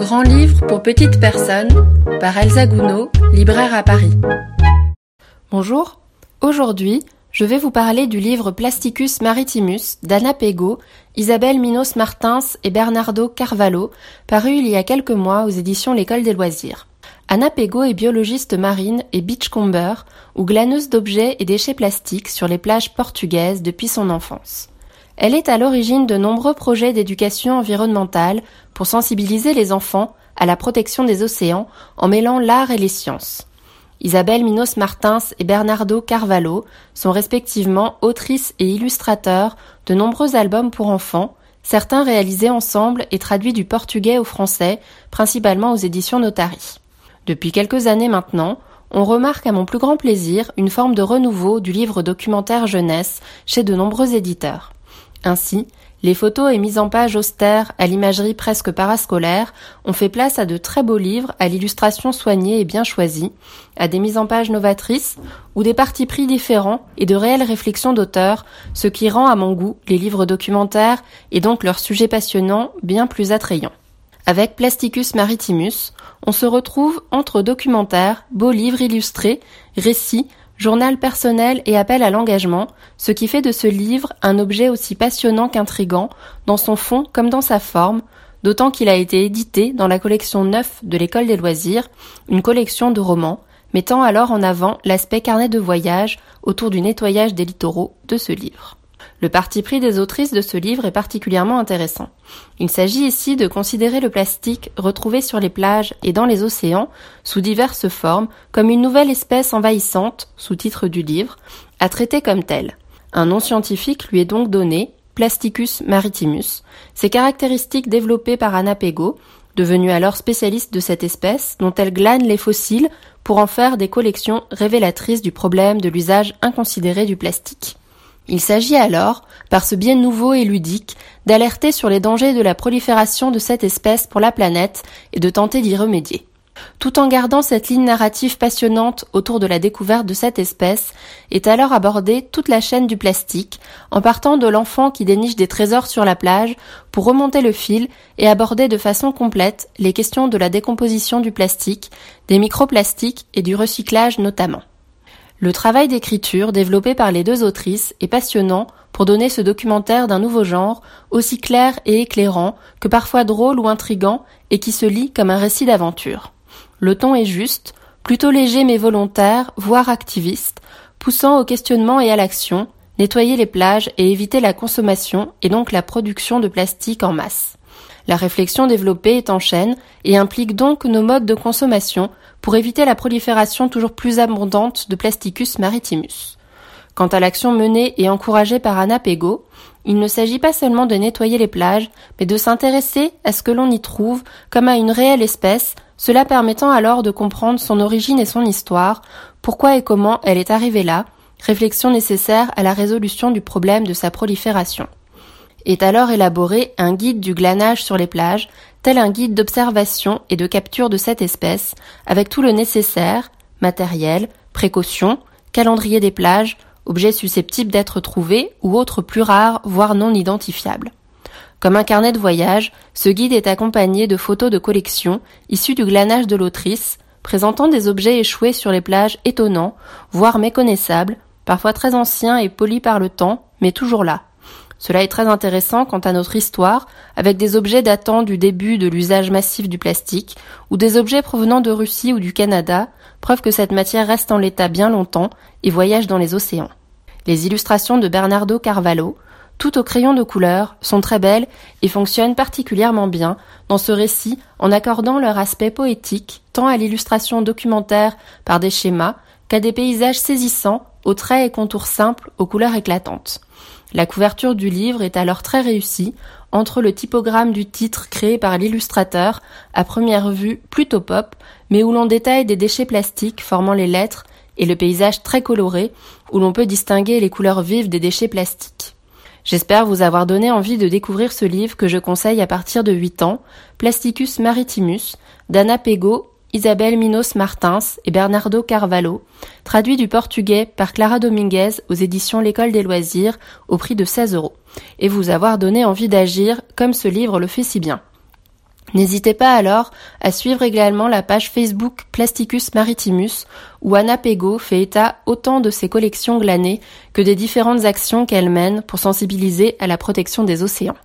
Grand livre pour petites personnes par Elsa Gounod, libraire à Paris. Bonjour, aujourd'hui je vais vous parler du livre Plasticus Maritimus d'Anna Pego, Isabelle Minos Martins et Bernardo Carvalho, paru il y a quelques mois aux éditions L'École des loisirs. Anna Pego est biologiste marine et beachcomber ou glaneuse d'objets et déchets plastiques sur les plages portugaises depuis son enfance. Elle est à l'origine de nombreux projets d'éducation environnementale pour sensibiliser les enfants à la protection des océans en mêlant l'art et les sciences. Isabelle Minos Martins et Bernardo Carvalho sont respectivement autrices et illustrateurs de nombreux albums pour enfants, certains réalisés ensemble et traduits du portugais au français, principalement aux éditions Notari. Depuis quelques années maintenant, on remarque à mon plus grand plaisir une forme de renouveau du livre documentaire jeunesse chez de nombreux éditeurs. Ainsi, les photos et mises en page austères à l'imagerie presque parascolaire ont fait place à de très beaux livres à l'illustration soignée et bien choisie, à des mises en page novatrices ou des partis pris différents et de réelles réflexions d'auteurs, ce qui rend à mon goût les livres documentaires et donc leurs sujets passionnants bien plus attrayants. Avec Plasticus Maritimus, on se retrouve entre documentaires, beaux livres illustrés, récits, journal personnel et appel à l'engagement, ce qui fait de ce livre un objet aussi passionnant qu'intrigant, dans son fond comme dans sa forme, d'autant qu'il a été édité dans la collection 9 de l'école des loisirs, une collection de romans, mettant alors en avant l'aspect carnet de voyage autour du nettoyage des littoraux de ce livre. Le parti pris des autrices de ce livre est particulièrement intéressant. Il s'agit ici de considérer le plastique retrouvé sur les plages et dans les océans, sous diverses formes, comme une nouvelle espèce envahissante, sous-titre du livre, à traiter comme tel. Un nom scientifique lui est donc donné, Plasticus maritimus. Ses caractéristiques développées par Anna Pego, devenue alors spécialiste de cette espèce, dont elle glane les fossiles pour en faire des collections révélatrices du problème de l'usage inconsidéré du plastique. Il s'agit alors, par ce biais nouveau et ludique, d'alerter sur les dangers de la prolifération de cette espèce pour la planète et de tenter d'y remédier. Tout en gardant cette ligne narrative passionnante autour de la découverte de cette espèce, est alors abordée toute la chaîne du plastique, en partant de l'enfant qui déniche des trésors sur la plage pour remonter le fil et aborder de façon complète les questions de la décomposition du plastique, des microplastiques et du recyclage notamment. Le travail d'écriture développé par les deux autrices est passionnant pour donner ce documentaire d'un nouveau genre, aussi clair et éclairant que parfois drôle ou intrigant et qui se lit comme un récit d'aventure. Le ton est juste, plutôt léger mais volontaire, voire activiste, poussant au questionnement et à l'action, nettoyer les plages et éviter la consommation et donc la production de plastique en masse. La réflexion développée est en chaîne et implique donc nos modes de consommation pour éviter la prolifération toujours plus abondante de Plasticus maritimus. Quant à l'action menée et encouragée par Anna Pego, il ne s'agit pas seulement de nettoyer les plages, mais de s'intéresser à ce que l'on y trouve comme à une réelle espèce, cela permettant alors de comprendre son origine et son histoire, pourquoi et comment elle est arrivée là, réflexion nécessaire à la résolution du problème de sa prolifération. Est alors élaboré un guide du glanage sur les plages, tel un guide d'observation et de capture de cette espèce, avec tout le nécessaire, matériel, précautions, calendrier des plages, objets susceptibles d'être trouvés ou autres plus rares, voire non identifiables. Comme un carnet de voyage, ce guide est accompagné de photos de collection issues du glanage de l'autrice, présentant des objets échoués sur les plages étonnants, voire méconnaissables, parfois très anciens et polis par le temps, mais toujours là. Cela est très intéressant quant à notre histoire, avec des objets datant du début de l'usage massif du plastique, ou des objets provenant de Russie ou du Canada, preuve que cette matière reste en l'état bien longtemps et voyage dans les océans. Les illustrations de Bernardo Carvalho, toutes au crayon de couleur, sont très belles et fonctionnent particulièrement bien dans ce récit en accordant leur aspect poétique tant à l'illustration documentaire par des schémas qu'à des paysages saisissants aux traits et contours simples aux couleurs éclatantes. La couverture du livre est alors très réussie, entre le typogramme du titre créé par l'illustrateur, à première vue plutôt pop, mais où l'on détaille des déchets plastiques formant les lettres, et le paysage très coloré, où l'on peut distinguer les couleurs vives des déchets plastiques. J'espère vous avoir donné envie de découvrir ce livre que je conseille à partir de 8 ans, Plasticus Maritimus, d'Anna Pego Isabelle Minos Martins et Bernardo Carvalho, traduit du portugais par Clara Dominguez aux éditions L'École des loisirs au prix de 16 euros, et vous avoir donné envie d'agir comme ce livre le fait si bien. N'hésitez pas alors à suivre également la page Facebook Plasticus Maritimus où Anna Pego fait état autant de ses collections glanées que des différentes actions qu'elle mène pour sensibiliser à la protection des océans.